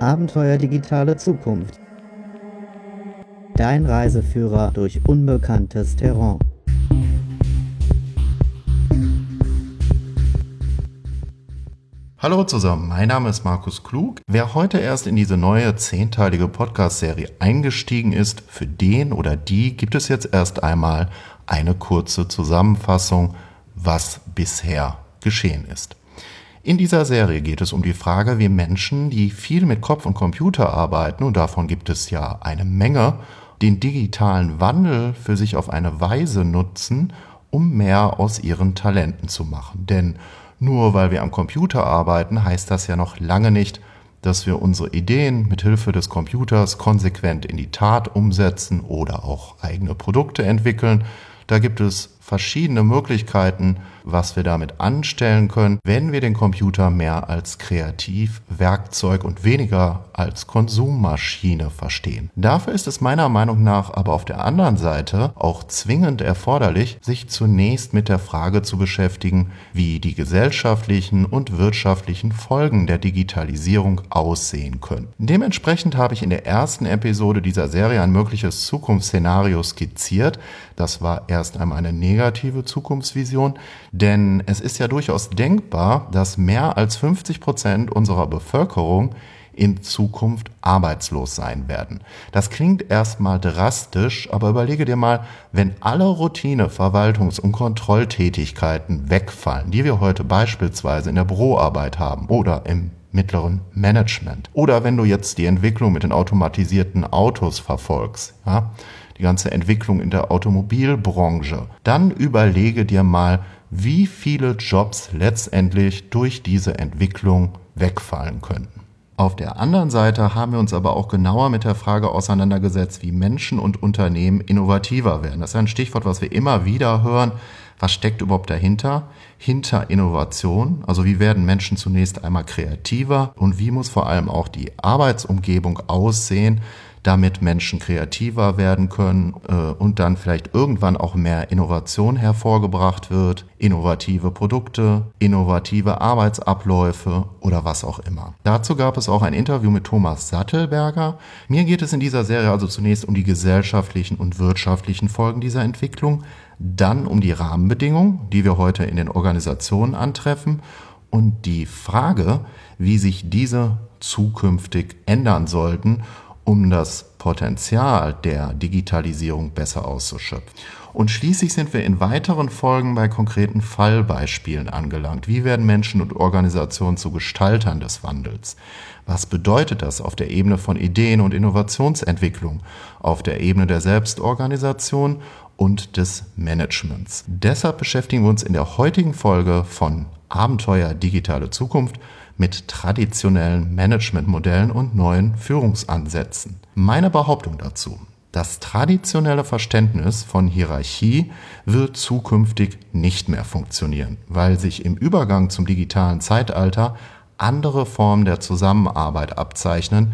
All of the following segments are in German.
Abenteuer digitale Zukunft. Dein Reiseführer durch unbekanntes Terrain. Hallo zusammen, mein Name ist Markus Klug. Wer heute erst in diese neue zehnteilige Podcast-Serie eingestiegen ist, für den oder die gibt es jetzt erst einmal eine kurze Zusammenfassung, was bisher geschehen ist. In dieser Serie geht es um die Frage, wie Menschen, die viel mit Kopf und Computer arbeiten, und davon gibt es ja eine Menge, den digitalen Wandel für sich auf eine Weise nutzen, um mehr aus ihren Talenten zu machen. Denn nur weil wir am Computer arbeiten, heißt das ja noch lange nicht, dass wir unsere Ideen mit Hilfe des Computers konsequent in die Tat umsetzen oder auch eigene Produkte entwickeln. Da gibt es verschiedene Möglichkeiten, was wir damit anstellen können, wenn wir den Computer mehr als Kreativwerkzeug und weniger als Konsummaschine verstehen. Dafür ist es meiner Meinung nach aber auf der anderen Seite auch zwingend erforderlich, sich zunächst mit der Frage zu beschäftigen, wie die gesellschaftlichen und wirtschaftlichen Folgen der Digitalisierung aussehen können. Dementsprechend habe ich in der ersten Episode dieser Serie ein mögliches Zukunftsszenario skizziert. Das war erst einmal eine Zukunftsvision, denn es ist ja durchaus denkbar, dass mehr als 50 Prozent unserer Bevölkerung in Zukunft arbeitslos sein werden. Das klingt erstmal drastisch, aber überlege dir mal, wenn alle Routine, Verwaltungs- und Kontrolltätigkeiten wegfallen, die wir heute beispielsweise in der Büroarbeit haben oder im mittleren Management. Oder wenn du jetzt die Entwicklung mit den automatisierten Autos verfolgst, ja, die ganze Entwicklung in der Automobilbranche, dann überlege dir mal, wie viele Jobs letztendlich durch diese Entwicklung wegfallen könnten. Auf der anderen Seite haben wir uns aber auch genauer mit der Frage auseinandergesetzt, wie Menschen und Unternehmen innovativer werden. Das ist ein Stichwort, was wir immer wieder hören. Was steckt überhaupt dahinter? Hinter Innovation, also wie werden Menschen zunächst einmal kreativer und wie muss vor allem auch die Arbeitsumgebung aussehen, damit Menschen kreativer werden können äh, und dann vielleicht irgendwann auch mehr Innovation hervorgebracht wird, innovative Produkte, innovative Arbeitsabläufe oder was auch immer. Dazu gab es auch ein Interview mit Thomas Sattelberger. Mir geht es in dieser Serie also zunächst um die gesellschaftlichen und wirtschaftlichen Folgen dieser Entwicklung, dann um die Rahmenbedingungen, die wir heute in den Organisationen antreffen und die Frage, wie sich diese zukünftig ändern sollten um das Potenzial der Digitalisierung besser auszuschöpfen. Und schließlich sind wir in weiteren Folgen bei konkreten Fallbeispielen angelangt. Wie werden Menschen und Organisationen zu Gestaltern des Wandels? Was bedeutet das auf der Ebene von Ideen und Innovationsentwicklung, auf der Ebene der Selbstorganisation und des Managements? Deshalb beschäftigen wir uns in der heutigen Folge von Abenteuer digitale Zukunft mit traditionellen Managementmodellen und neuen Führungsansätzen. Meine Behauptung dazu. Das traditionelle Verständnis von Hierarchie wird zukünftig nicht mehr funktionieren, weil sich im Übergang zum digitalen Zeitalter andere Formen der Zusammenarbeit abzeichnen,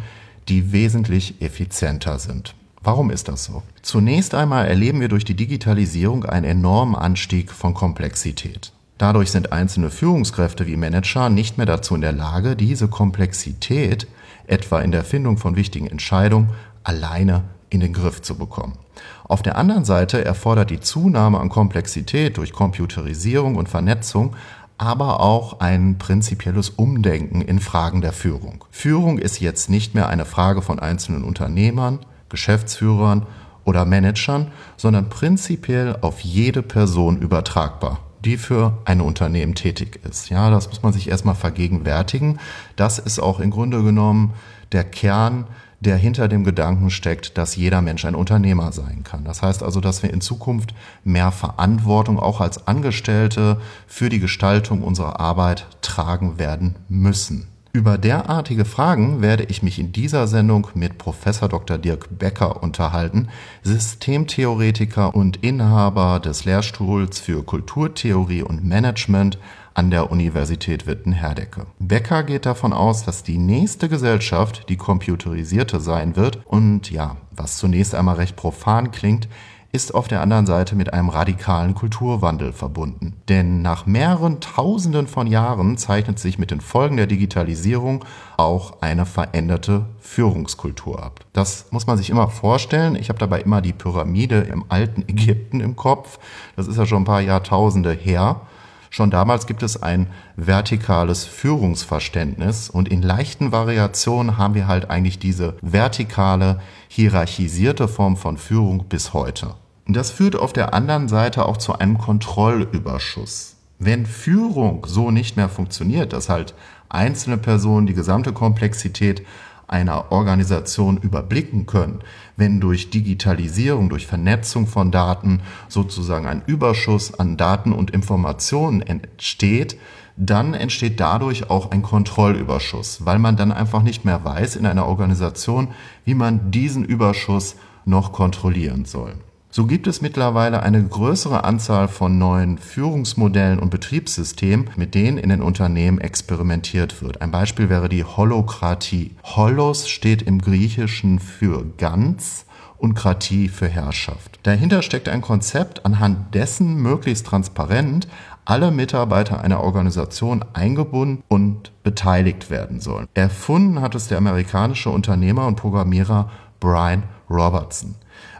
die wesentlich effizienter sind. Warum ist das so? Zunächst einmal erleben wir durch die Digitalisierung einen enormen Anstieg von Komplexität. Dadurch sind einzelne Führungskräfte wie Manager nicht mehr dazu in der Lage, diese Komplexität, etwa in der Findung von wichtigen Entscheidungen, alleine in den Griff zu bekommen. Auf der anderen Seite erfordert die Zunahme an Komplexität durch Computerisierung und Vernetzung aber auch ein prinzipielles Umdenken in Fragen der Führung. Führung ist jetzt nicht mehr eine Frage von einzelnen Unternehmern, Geschäftsführern oder Managern, sondern prinzipiell auf jede Person übertragbar die für ein Unternehmen tätig ist. Ja, das muss man sich erstmal vergegenwärtigen. Das ist auch im Grunde genommen der Kern, der hinter dem Gedanken steckt, dass jeder Mensch ein Unternehmer sein kann. Das heißt also, dass wir in Zukunft mehr Verantwortung auch als Angestellte für die Gestaltung unserer Arbeit tragen werden müssen. Über derartige Fragen werde ich mich in dieser Sendung mit Professor Dr. Dirk Becker unterhalten, Systemtheoretiker und Inhaber des Lehrstuhls für Kulturtheorie und Management an der Universität Witten-Herdecke. Becker geht davon aus, dass die nächste Gesellschaft die computerisierte sein wird und ja, was zunächst einmal recht profan klingt, ist auf der anderen Seite mit einem radikalen Kulturwandel verbunden. Denn nach mehreren Tausenden von Jahren zeichnet sich mit den Folgen der Digitalisierung auch eine veränderte Führungskultur ab. Das muss man sich immer vorstellen. Ich habe dabei immer die Pyramide im alten Ägypten im Kopf. Das ist ja schon ein paar Jahrtausende her. Schon damals gibt es ein vertikales Führungsverständnis und in leichten Variationen haben wir halt eigentlich diese vertikale, hierarchisierte Form von Führung bis heute. Das führt auf der anderen Seite auch zu einem Kontrollüberschuss. Wenn Führung so nicht mehr funktioniert, dass halt einzelne Personen die gesamte Komplexität einer Organisation überblicken können, wenn durch Digitalisierung, durch Vernetzung von Daten sozusagen ein Überschuss an Daten und Informationen entsteht, dann entsteht dadurch auch ein Kontrollüberschuss, weil man dann einfach nicht mehr weiß in einer Organisation, wie man diesen Überschuss noch kontrollieren soll. So gibt es mittlerweile eine größere Anzahl von neuen Führungsmodellen und Betriebssystemen, mit denen in den Unternehmen experimentiert wird. Ein Beispiel wäre die Holokratie. Holos steht im Griechischen für ganz und Kratie für Herrschaft. Dahinter steckt ein Konzept, anhand dessen möglichst transparent alle Mitarbeiter einer Organisation eingebunden und beteiligt werden sollen. Erfunden hat es der amerikanische Unternehmer und Programmierer Brian Robertson.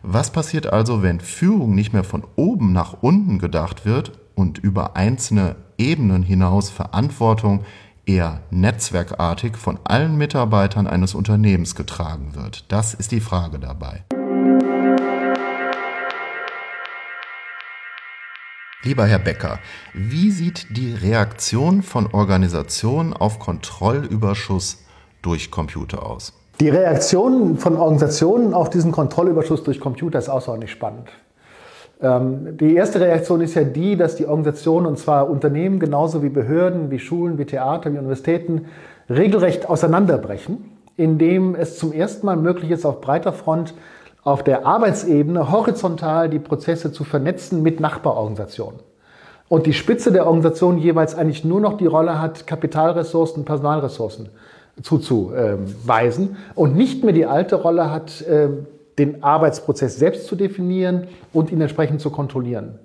Was passiert also, wenn Führung nicht mehr von oben nach unten gedacht wird und über einzelne Ebenen hinaus Verantwortung eher netzwerkartig von allen Mitarbeitern eines Unternehmens getragen wird? Das ist die Frage dabei. Lieber Herr Becker, wie sieht die Reaktion von Organisationen auf Kontrollüberschuss durch Computer aus? Die Reaktion von Organisationen auf diesen Kontrollüberschuss durch Computer ist außerordentlich spannend. Ähm, die erste Reaktion ist ja die, dass die Organisationen, und zwar Unternehmen genauso wie Behörden, wie Schulen, wie Theater, wie Universitäten, regelrecht auseinanderbrechen, indem es zum ersten Mal möglich ist, auf breiter Front auf der Arbeitsebene horizontal die Prozesse zu vernetzen mit Nachbarorganisationen. Und die Spitze der Organisation jeweils eigentlich nur noch die Rolle hat, Kapitalressourcen, Personalressourcen zuzuweisen und nicht mehr die alte Rolle hat, ähm, den Arbeitsprozess selbst zu definieren und ihn entsprechend zu kontrollieren.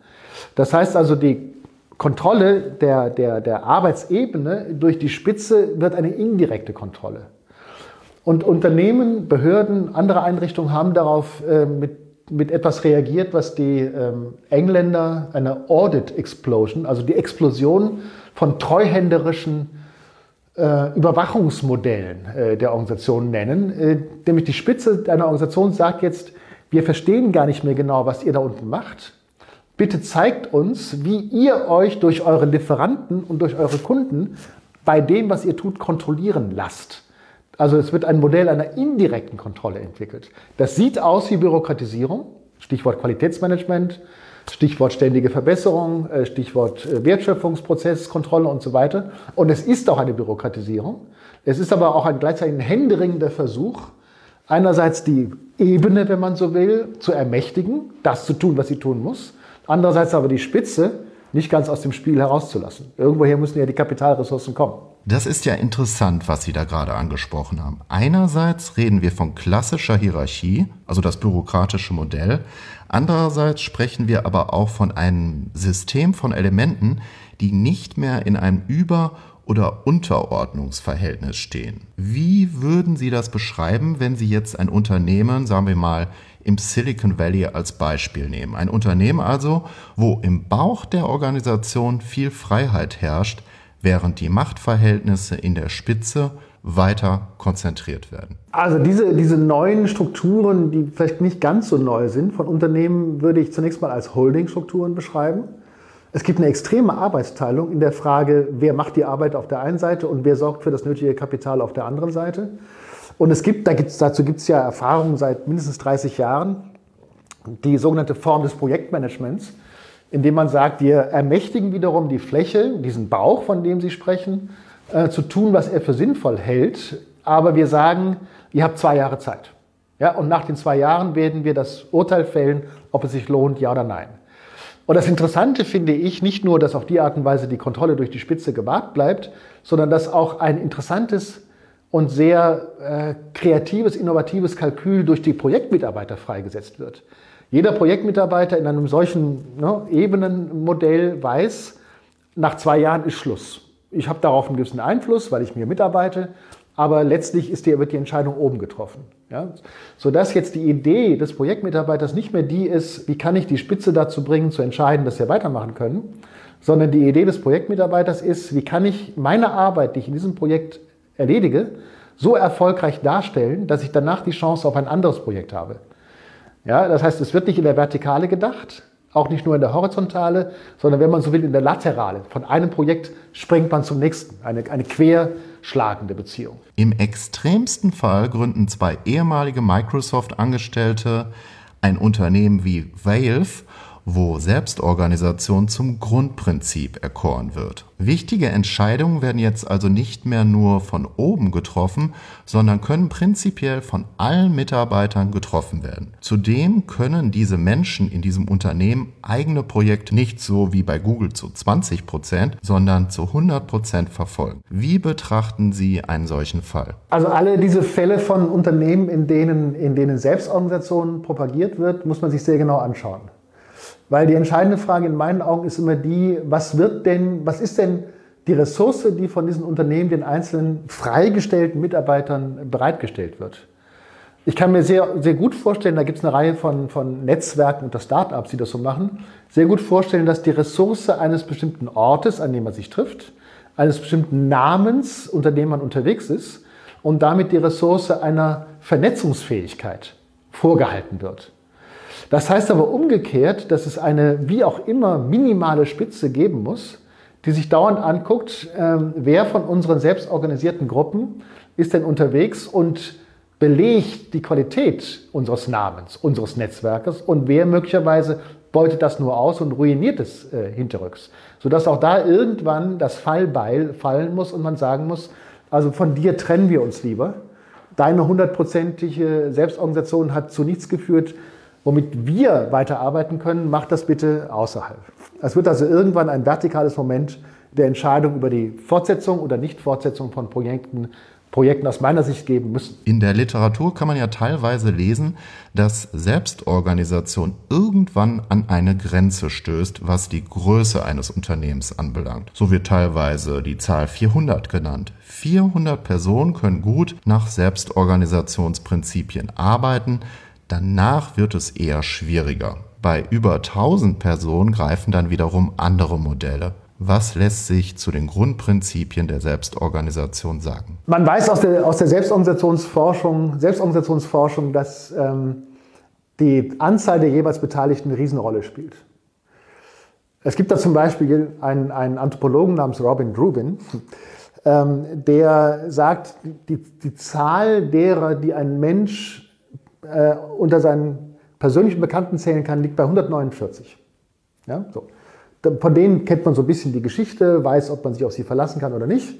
Das heißt also, die Kontrolle der, der, der Arbeitsebene durch die Spitze wird eine indirekte Kontrolle. Und Unternehmen, Behörden, andere Einrichtungen haben darauf äh, mit, mit etwas reagiert, was die ähm, Engländer eine Audit Explosion, also die Explosion von treuhänderischen äh, Überwachungsmodellen äh, der Organisation nennen. Äh, nämlich die Spitze einer Organisation sagt jetzt, wir verstehen gar nicht mehr genau, was ihr da unten macht. Bitte zeigt uns, wie ihr euch durch eure Lieferanten und durch eure Kunden bei dem, was ihr tut, kontrollieren lasst. Also es wird ein Modell einer indirekten Kontrolle entwickelt. Das sieht aus wie Bürokratisierung, Stichwort Qualitätsmanagement, Stichwort ständige Verbesserung, äh, Stichwort äh, Wertschöpfungsprozesskontrolle und so weiter. Und es ist auch eine Bürokratisierung. Es ist aber auch ein gleichzeitig ein händeringender Versuch, einerseits die Ebene, wenn man so will, zu ermächtigen, das zu tun, was sie tun muss. Andererseits aber die Spitze nicht ganz aus dem Spiel herauszulassen. Irgendwoher müssen ja die Kapitalressourcen kommen. Das ist ja interessant, was Sie da gerade angesprochen haben. Einerseits reden wir von klassischer Hierarchie, also das bürokratische Modell. Andererseits sprechen wir aber auch von einem System von Elementen, die nicht mehr in einem Über- oder Unterordnungsverhältnis stehen. Wie würden Sie das beschreiben, wenn Sie jetzt ein Unternehmen, sagen wir mal, im Silicon Valley als Beispiel nehmen? Ein Unternehmen also, wo im Bauch der Organisation viel Freiheit herrscht, während die Machtverhältnisse in der Spitze weiter konzentriert werden. Also diese, diese neuen Strukturen, die vielleicht nicht ganz so neu sind, von Unternehmen würde ich zunächst mal als Holdingstrukturen beschreiben. Es gibt eine extreme Arbeitsteilung in der Frage, wer macht die Arbeit auf der einen Seite und wer sorgt für das nötige Kapital auf der anderen Seite. Und es gibt, da gibt's, dazu gibt es ja Erfahrungen seit mindestens 30 Jahren, die sogenannte Form des Projektmanagements, indem man sagt, wir ermächtigen wiederum die Fläche, diesen Bauch, von dem Sie sprechen, äh, zu tun, was er für sinnvoll hält. Aber wir sagen, ihr habt zwei Jahre Zeit. Ja, und nach den zwei Jahren werden wir das Urteil fällen, ob es sich lohnt, ja oder nein. Und das Interessante finde ich nicht nur, dass auf die Art und Weise die Kontrolle durch die Spitze gewahrt bleibt, sondern dass auch ein interessantes und sehr äh, kreatives, innovatives Kalkül durch die Projektmitarbeiter freigesetzt wird. Jeder Projektmitarbeiter in einem solchen ne, Ebenenmodell weiß, nach zwei Jahren ist Schluss. Ich habe darauf einen gewissen Einfluss, weil ich mir mitarbeite, aber letztlich ist die, wird die Entscheidung oben getroffen. Ja? Sodass jetzt die Idee des Projektmitarbeiters nicht mehr die ist, wie kann ich die Spitze dazu bringen, zu entscheiden, dass wir weitermachen können, sondern die Idee des Projektmitarbeiters ist, wie kann ich meine Arbeit, die ich in diesem Projekt erledige, so erfolgreich darstellen, dass ich danach die Chance auf ein anderes Projekt habe. Ja, das heißt, es wird nicht in der Vertikale gedacht, auch nicht nur in der Horizontale, sondern wenn man so will, in der Laterale. Von einem Projekt springt man zum nächsten, eine, eine querschlagende Beziehung. Im extremsten Fall gründen zwei ehemalige Microsoft-Angestellte ein Unternehmen wie Valve wo Selbstorganisation zum Grundprinzip erkoren wird. Wichtige Entscheidungen werden jetzt also nicht mehr nur von oben getroffen, sondern können prinzipiell von allen Mitarbeitern getroffen werden. Zudem können diese Menschen in diesem Unternehmen eigene Projekte nicht so wie bei Google zu 20 Prozent, sondern zu 100 Prozent verfolgen. Wie betrachten Sie einen solchen Fall? Also alle diese Fälle von Unternehmen, in denen, in denen Selbstorganisation propagiert wird, muss man sich sehr genau anschauen. Weil die entscheidende Frage in meinen Augen ist immer die, was wird denn, was ist denn die Ressource, die von diesen Unternehmen den einzelnen freigestellten Mitarbeitern bereitgestellt wird? Ich kann mir sehr, sehr gut vorstellen, da gibt es eine Reihe von, von Netzwerken Startups, die das so machen, sehr gut vorstellen, dass die Ressource eines bestimmten Ortes, an dem man sich trifft, eines bestimmten Namens, unter dem man unterwegs ist, und damit die Ressource einer Vernetzungsfähigkeit vorgehalten wird. Das heißt aber umgekehrt, dass es eine wie auch immer minimale Spitze geben muss, die sich dauernd anguckt, ähm, wer von unseren selbstorganisierten Gruppen ist denn unterwegs und belegt die Qualität unseres Namens, unseres Netzwerkes und wer möglicherweise beutet das nur aus und ruiniert es äh, hinterrücks. Sodass auch da irgendwann das Fallbeil fallen muss und man sagen muss, also von dir trennen wir uns lieber. Deine hundertprozentige Selbstorganisation hat zu nichts geführt, womit wir weiterarbeiten können, macht das bitte außerhalb. Es wird also irgendwann ein vertikales Moment der Entscheidung über die Fortsetzung oder Nichtfortsetzung von Projekten Projekten aus meiner Sicht geben müssen. In der Literatur kann man ja teilweise lesen, dass Selbstorganisation irgendwann an eine Grenze stößt, was die Größe eines Unternehmens anbelangt. So wird teilweise die Zahl 400 genannt. 400 Personen können gut nach Selbstorganisationsprinzipien arbeiten. Danach wird es eher schwieriger. Bei über 1000 Personen greifen dann wiederum andere Modelle. Was lässt sich zu den Grundprinzipien der Selbstorganisation sagen? Man weiß aus der, aus der Selbstorganisationsforschung, Selbstorganisationsforschung, dass ähm, die Anzahl der jeweils Beteiligten eine Riesenrolle spielt. Es gibt da zum Beispiel einen, einen Anthropologen namens Robin Rubin, ähm, der sagt, die, die Zahl derer, die ein Mensch äh, unter seinen persönlichen Bekannten zählen kann, liegt bei 149. Ja, so. Von denen kennt man so ein bisschen die Geschichte, weiß, ob man sich auf sie verlassen kann oder nicht.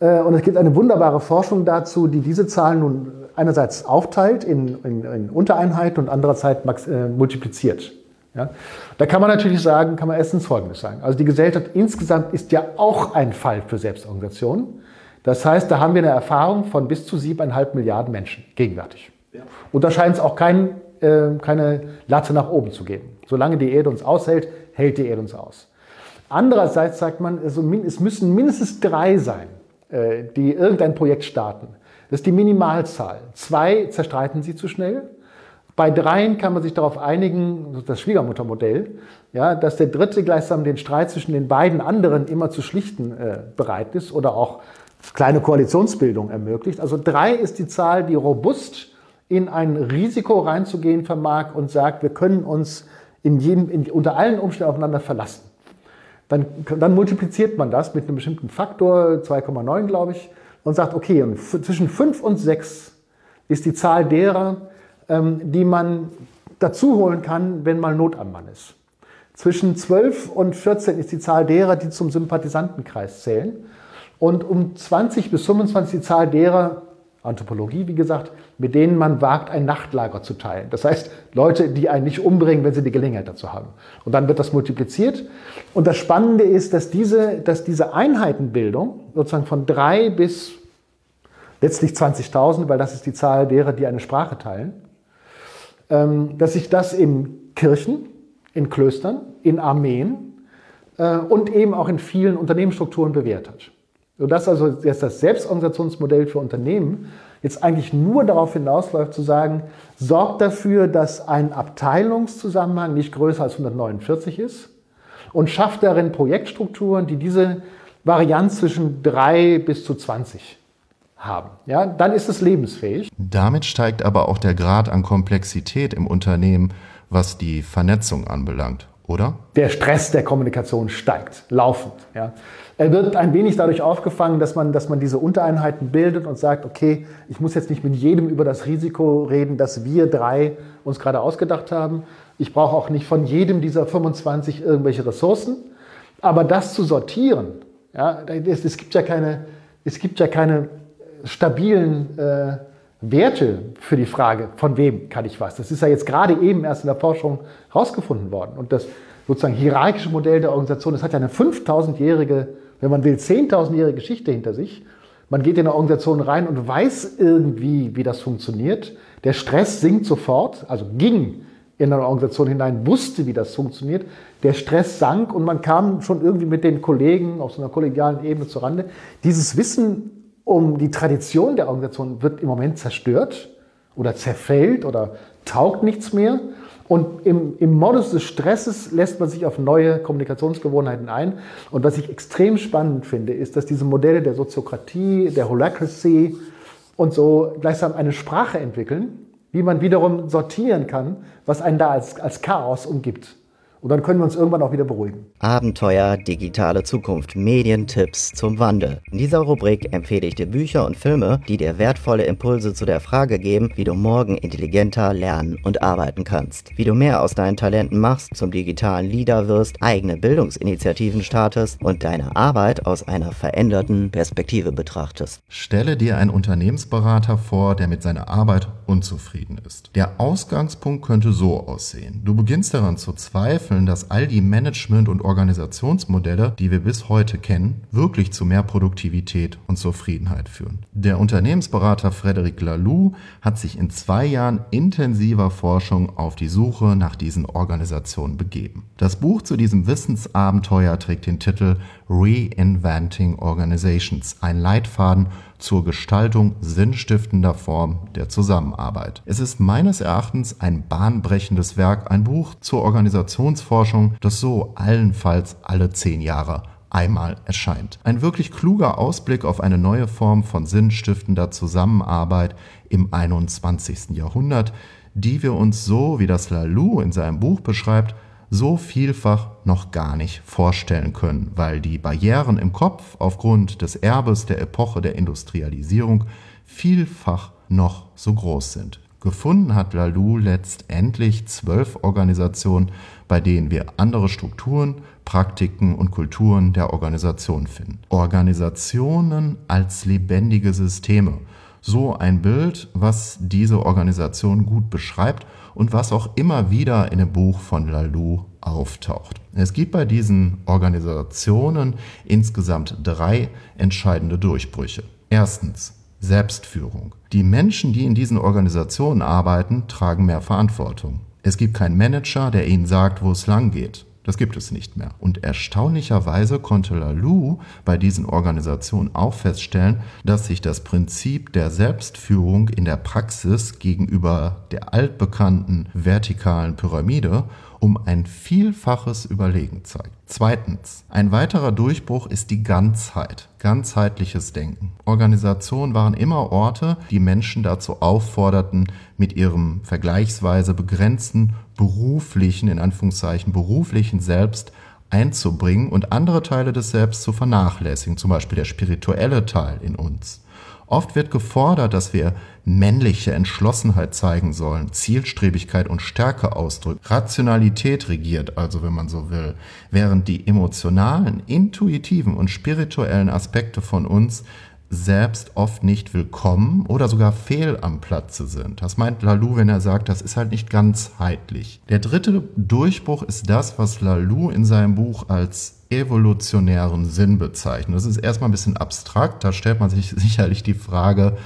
Äh, und es gibt eine wunderbare Forschung dazu, die diese Zahlen nun einerseits aufteilt in, in, in Untereinheiten und andererseits äh, multipliziert. Ja? Da kann man natürlich sagen, kann man erstens Folgendes sagen. Also die Gesellschaft insgesamt ist ja auch ein Fall für Selbstorganisation. Das heißt, da haben wir eine Erfahrung von bis zu siebeneinhalb Milliarden Menschen gegenwärtig. Und da scheint es auch kein, äh, keine Latte nach oben zu geben. Solange die Erde uns aushält, hält die Erde uns aus. Andererseits sagt man, es müssen mindestens drei sein, äh, die irgendein Projekt starten. Das ist die Minimalzahl. Zwei zerstreiten sie zu schnell. Bei dreien kann man sich darauf einigen, das Schwiegermuttermodell, ja, dass der Dritte gleichsam den Streit zwischen den beiden anderen immer zu schlichten äh, bereit ist oder auch kleine Koalitionsbildung ermöglicht. Also drei ist die Zahl, die robust in ein Risiko reinzugehen vermag und sagt, wir können uns in jedem, in, unter allen Umständen aufeinander verlassen. Dann, dann multipliziert man das mit einem bestimmten Faktor, 2,9 glaube ich, und sagt, okay, und zwischen 5 und 6 ist die Zahl derer, ähm, die man dazu holen kann, wenn mal Not am Mann ist. Zwischen 12 und 14 ist die Zahl derer, die zum Sympathisantenkreis zählen. Und um 20 bis 25 die Zahl derer, Anthropologie, wie gesagt, mit denen man wagt, ein Nachtlager zu teilen. Das heißt, Leute, die einen nicht umbringen, wenn sie die Gelegenheit dazu haben. Und dann wird das multipliziert. Und das Spannende ist, dass diese, dass diese Einheitenbildung sozusagen von drei bis letztlich 20.000, weil das ist die Zahl derer, die eine Sprache teilen, ähm, dass sich das in Kirchen, in Klöstern, in Armeen äh, und eben auch in vielen Unternehmensstrukturen bewährt hat. Sodass also jetzt das Selbstorganisationsmodell für Unternehmen jetzt eigentlich nur darauf hinausläuft zu sagen, sorgt dafür, dass ein Abteilungszusammenhang nicht größer als 149 ist und schafft darin Projektstrukturen, die diese Varianz zwischen 3 bis zu 20 haben. Ja, dann ist es lebensfähig. Damit steigt aber auch der Grad an Komplexität im Unternehmen, was die Vernetzung anbelangt, oder? Der Stress der Kommunikation steigt, laufend. Ja. Er wird ein wenig dadurch aufgefangen, dass man, dass man diese Untereinheiten bildet und sagt, okay, ich muss jetzt nicht mit jedem über das Risiko reden, das wir drei uns gerade ausgedacht haben. Ich brauche auch nicht von jedem dieser 25 irgendwelche Ressourcen. Aber das zu sortieren, ja, es, es gibt ja keine, es gibt ja keine stabilen äh, Werte für die Frage, von wem kann ich was. Das ist ja jetzt gerade eben erst in der Forschung herausgefunden worden. Und das sozusagen hierarchische Modell der Organisation, das hat ja eine 5000-jährige, wenn man will, 10.000-jährige Geschichte hinter sich. Man geht in eine Organisation rein und weiß irgendwie, wie das funktioniert. Der Stress sinkt sofort, also ging in eine Organisation hinein, wusste, wie das funktioniert. Der Stress sank und man kam schon irgendwie mit den Kollegen auf so einer kollegialen Ebene zurande. Dieses Wissen um die Tradition der Organisation wird im Moment zerstört oder zerfällt oder taugt nichts mehr. Und im, im Modus des Stresses lässt man sich auf neue Kommunikationsgewohnheiten ein. Und was ich extrem spannend finde, ist, dass diese Modelle der Soziokratie, der Holacracy und so gleichsam eine Sprache entwickeln, wie man wiederum sortieren kann, was einen da als, als Chaos umgibt. Und dann können wir uns irgendwann auch wieder beruhigen. Abenteuer, digitale Zukunft, Medientipps zum Wandel. In dieser Rubrik empfehle ich dir Bücher und Filme, die dir wertvolle Impulse zu der Frage geben, wie du morgen intelligenter lernen und arbeiten kannst. Wie du mehr aus deinen Talenten machst, zum digitalen Leader wirst, eigene Bildungsinitiativen startest und deine Arbeit aus einer veränderten Perspektive betrachtest. Stelle dir einen Unternehmensberater vor, der mit seiner Arbeit unzufrieden ist. Der Ausgangspunkt könnte so aussehen. Du beginnst daran zu zweifeln, bezweifeln, dass all die Management- und Organisationsmodelle, die wir bis heute kennen, wirklich zu mehr Produktivität und Zufriedenheit führen. Der Unternehmensberater Frederic Laloux hat sich in zwei Jahren intensiver Forschung auf die Suche nach diesen Organisationen begeben. Das Buch zu diesem Wissensabenteuer trägt den Titel Reinventing Organizations, ein Leitfaden zur Gestaltung sinnstiftender Form der Zusammenarbeit. Es ist meines Erachtens ein bahnbrechendes Werk, ein Buch zur Organisationsforschung, das so allenfalls alle zehn Jahre einmal erscheint. Ein wirklich kluger Ausblick auf eine neue Form von sinnstiftender Zusammenarbeit im 21. Jahrhundert, die wir uns so, wie das Lalou in seinem Buch beschreibt, so vielfach noch gar nicht vorstellen können, weil die Barrieren im Kopf aufgrund des Erbes der Epoche der Industrialisierung vielfach noch so groß sind. Gefunden hat Lalou letztendlich zwölf Organisationen, bei denen wir andere Strukturen, Praktiken und Kulturen der Organisation finden. Organisationen als lebendige Systeme. So ein Bild, was diese Organisation gut beschreibt und was auch immer wieder in dem Buch von Lalou auftaucht. Es gibt bei diesen Organisationen insgesamt drei entscheidende Durchbrüche. Erstens Selbstführung. Die Menschen, die in diesen Organisationen arbeiten, tragen mehr Verantwortung. Es gibt keinen Manager, der ihnen sagt, wo es lang geht. Das gibt es nicht mehr. Und erstaunlicherweise konnte Lalou bei diesen Organisationen auch feststellen, dass sich das Prinzip der Selbstführung in der Praxis gegenüber der altbekannten vertikalen Pyramide um ein Vielfaches überlegen zeigt. Zweitens, ein weiterer Durchbruch ist die Ganzheit, ganzheitliches Denken. Organisationen waren immer Orte, die Menschen dazu aufforderten, mit ihrem vergleichsweise begrenzten beruflichen, in Anführungszeichen beruflichen Selbst einzubringen und andere Teile des Selbst zu vernachlässigen, zum Beispiel der spirituelle Teil in uns. Oft wird gefordert, dass wir männliche Entschlossenheit zeigen sollen, Zielstrebigkeit und Stärke ausdrücken. Rationalität regiert also, wenn man so will, während die emotionalen, intuitiven und spirituellen Aspekte von uns selbst oft nicht willkommen oder sogar fehl am Platze sind. Das meint Lalou, wenn er sagt, das ist halt nicht ganzheitlich. Der dritte Durchbruch ist das, was Lalou in seinem Buch als evolutionären Sinn bezeichnet. Das ist erstmal ein bisschen abstrakt, da stellt man sich sicherlich die Frage,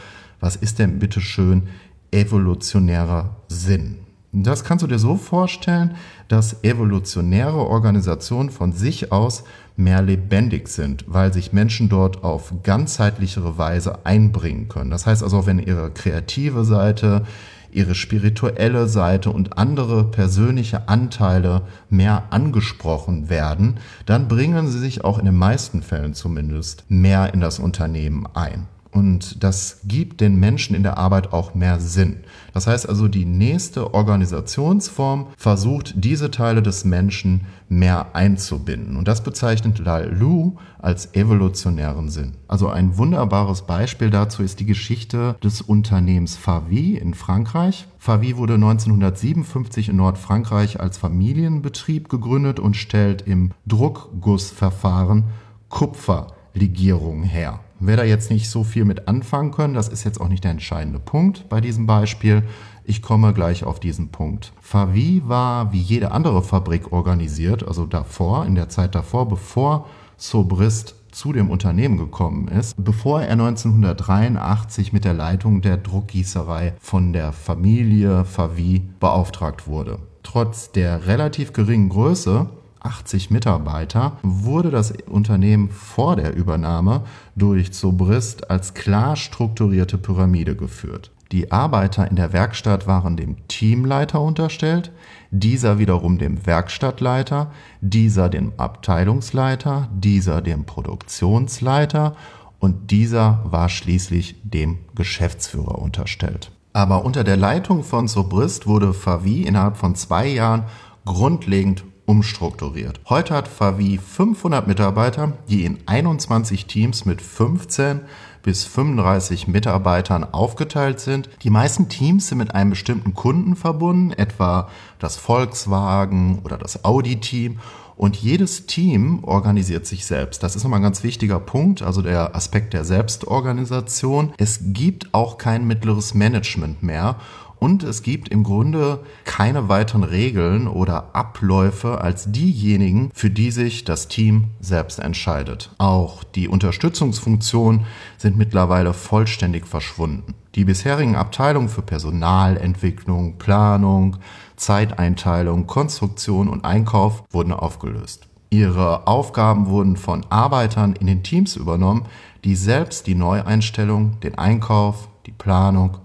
was ist denn bitte schön evolutionärer Sinn? Das kannst du dir so vorstellen, dass evolutionäre Organisationen von sich aus mehr lebendig sind, weil sich Menschen dort auf ganzheitlichere Weise einbringen können. Das heißt also, wenn ihre kreative Seite, ihre spirituelle Seite und andere persönliche Anteile mehr angesprochen werden, dann bringen sie sich auch in den meisten Fällen zumindest mehr in das Unternehmen ein. Und das gibt den Menschen in der Arbeit auch mehr Sinn. Das heißt also, die nächste Organisationsform versucht, diese Teile des Menschen mehr einzubinden. Und das bezeichnet Lalou als evolutionären Sinn. Also ein wunderbares Beispiel dazu ist die Geschichte des Unternehmens Favi in Frankreich. Favi wurde 1957 in Nordfrankreich als Familienbetrieb gegründet und stellt im Druckgussverfahren Kupferlegierungen her. Wer da jetzt nicht so viel mit anfangen können, das ist jetzt auch nicht der entscheidende Punkt bei diesem Beispiel. Ich komme gleich auf diesen Punkt. Favi war wie jede andere Fabrik organisiert, also davor, in der Zeit davor, bevor Sobrist zu dem Unternehmen gekommen ist, bevor er 1983 mit der Leitung der Druckgießerei von der Familie Favi beauftragt wurde. Trotz der relativ geringen Größe 80 Mitarbeiter, wurde das Unternehmen vor der Übernahme durch Zobrist als klar strukturierte Pyramide geführt. Die Arbeiter in der Werkstatt waren dem Teamleiter unterstellt, dieser wiederum dem Werkstattleiter, dieser dem Abteilungsleiter, dieser dem Produktionsleiter und dieser war schließlich dem Geschäftsführer unterstellt. Aber unter der Leitung von Sobrist wurde Favi innerhalb von zwei Jahren grundlegend umstrukturiert. Heute hat Favi 500 Mitarbeiter, die in 21 Teams mit 15 bis 35 Mitarbeitern aufgeteilt sind. Die meisten Teams sind mit einem bestimmten Kunden verbunden, etwa das Volkswagen oder das Audi-Team. Und jedes Team organisiert sich selbst. Das ist nochmal ein ganz wichtiger Punkt, also der Aspekt der Selbstorganisation. Es gibt auch kein mittleres Management mehr. Und es gibt im Grunde keine weiteren Regeln oder Abläufe als diejenigen, für die sich das Team selbst entscheidet. Auch die Unterstützungsfunktionen sind mittlerweile vollständig verschwunden. Die bisherigen Abteilungen für Personalentwicklung, Planung, Zeiteinteilung, Konstruktion und Einkauf wurden aufgelöst. Ihre Aufgaben wurden von Arbeitern in den Teams übernommen, die selbst die Neueinstellung, den Einkauf, die Planung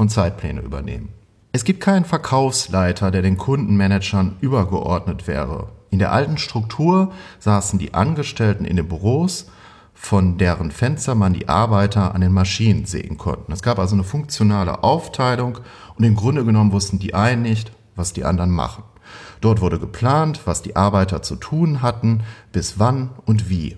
und Zeitpläne übernehmen. Es gibt keinen Verkaufsleiter, der den Kundenmanagern übergeordnet wäre. In der alten Struktur saßen die Angestellten in den Büros, von deren Fenster man die Arbeiter an den Maschinen sehen konnten. Es gab also eine funktionale Aufteilung und im Grunde genommen wussten die einen nicht, was die anderen machen. Dort wurde geplant, was die Arbeiter zu tun hatten, bis wann und wie.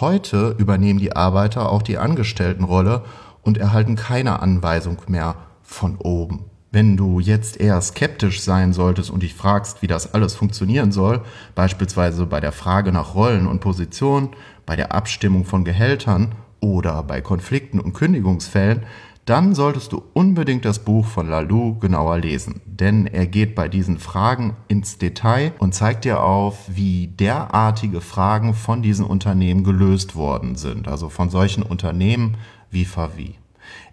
Heute übernehmen die Arbeiter auch die Angestelltenrolle und erhalten keine Anweisung mehr von oben. Wenn du jetzt eher skeptisch sein solltest und dich fragst, wie das alles funktionieren soll, beispielsweise bei der Frage nach Rollen und Positionen, bei der Abstimmung von Gehältern oder bei Konflikten und Kündigungsfällen, dann solltest du unbedingt das Buch von Lalou genauer lesen, denn er geht bei diesen Fragen ins Detail und zeigt dir auf, wie derartige Fragen von diesen Unternehmen gelöst worden sind, also von solchen Unternehmen wie Favi.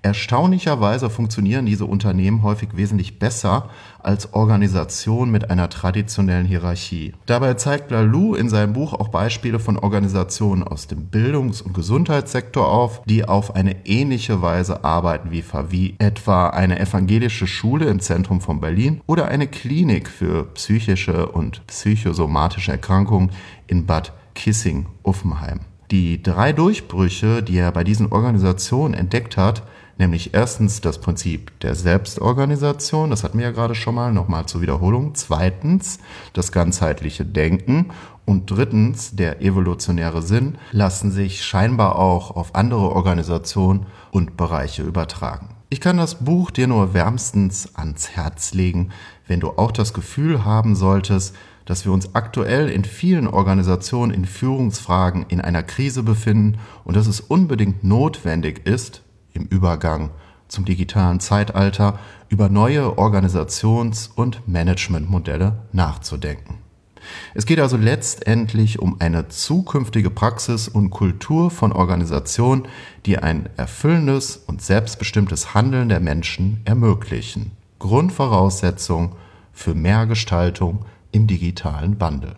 Erstaunlicherweise funktionieren diese Unternehmen häufig wesentlich besser als Organisationen mit einer traditionellen Hierarchie. Dabei zeigt Lalou in seinem Buch auch Beispiele von Organisationen aus dem Bildungs- und Gesundheitssektor auf, die auf eine ähnliche Weise arbeiten wie Favi, etwa eine evangelische Schule im Zentrum von Berlin oder eine Klinik für psychische und psychosomatische Erkrankungen in Bad Kissing-Uffenheim. Die drei Durchbrüche, die er bei diesen Organisationen entdeckt hat, nämlich erstens das Prinzip der Selbstorganisation, das hatten wir ja gerade schon mal, nochmal zur Wiederholung. Zweitens das ganzheitliche Denken und drittens der evolutionäre Sinn lassen sich scheinbar auch auf andere Organisationen und Bereiche übertragen. Ich kann das Buch dir nur wärmstens ans Herz legen, wenn du auch das Gefühl haben solltest, dass wir uns aktuell in vielen Organisationen in Führungsfragen in einer Krise befinden und dass es unbedingt notwendig ist, im Übergang zum digitalen Zeitalter über neue Organisations- und Managementmodelle nachzudenken. Es geht also letztendlich um eine zukünftige Praxis und Kultur von Organisationen, die ein erfüllendes und selbstbestimmtes Handeln der Menschen ermöglichen. Grundvoraussetzung für mehr Gestaltung im digitalen Wandel.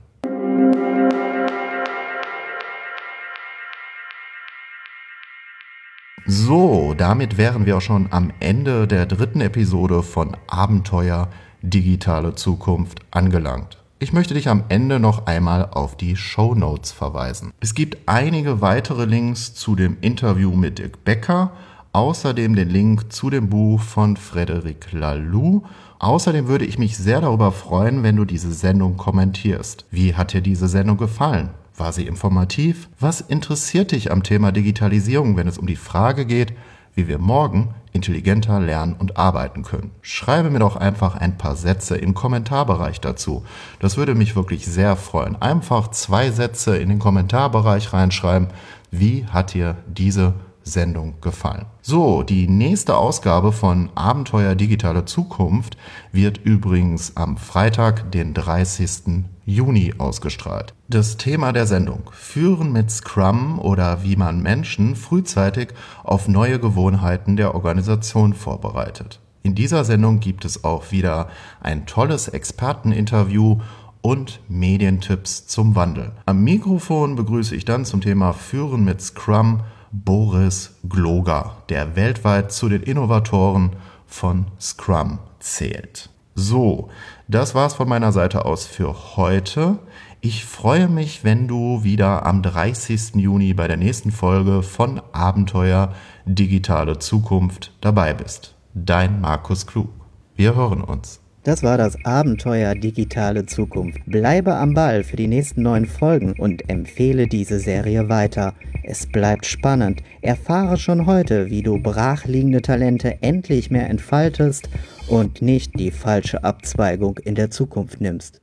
So, damit wären wir auch schon am Ende der dritten Episode von Abenteuer Digitale Zukunft angelangt. Ich möchte dich am Ende noch einmal auf die Show Notes verweisen. Es gibt einige weitere Links zu dem Interview mit Dirk Becker, außerdem den Link zu dem Buch von Frederic Laloux. Außerdem würde ich mich sehr darüber freuen, wenn du diese Sendung kommentierst. Wie hat dir diese Sendung gefallen? War sie informativ? Was interessiert dich am Thema Digitalisierung, wenn es um die Frage geht, wie wir morgen intelligenter lernen und arbeiten können. Schreibe mir doch einfach ein paar Sätze im Kommentarbereich dazu. Das würde mich wirklich sehr freuen. Einfach zwei Sätze in den Kommentarbereich reinschreiben. Wie hat dir diese Sendung gefallen. So, die nächste Ausgabe von Abenteuer Digitale Zukunft wird übrigens am Freitag, den 30. Juni ausgestrahlt. Das Thema der Sendung Führen mit Scrum oder wie man Menschen frühzeitig auf neue Gewohnheiten der Organisation vorbereitet. In dieser Sendung gibt es auch wieder ein tolles Experteninterview und Medientipps zum Wandel. Am Mikrofon begrüße ich dann zum Thema Führen mit Scrum Boris Gloger, der weltweit zu den Innovatoren von Scrum zählt. So, das war's von meiner Seite aus für heute. Ich freue mich, wenn du wieder am 30. Juni bei der nächsten Folge von Abenteuer Digitale Zukunft dabei bist. Dein Markus Klug. Wir hören uns. Das war das Abenteuer Digitale Zukunft. Bleibe am Ball für die nächsten neun Folgen und empfehle diese Serie weiter. Es bleibt spannend. Erfahre schon heute, wie du brachliegende Talente endlich mehr entfaltest und nicht die falsche Abzweigung in der Zukunft nimmst.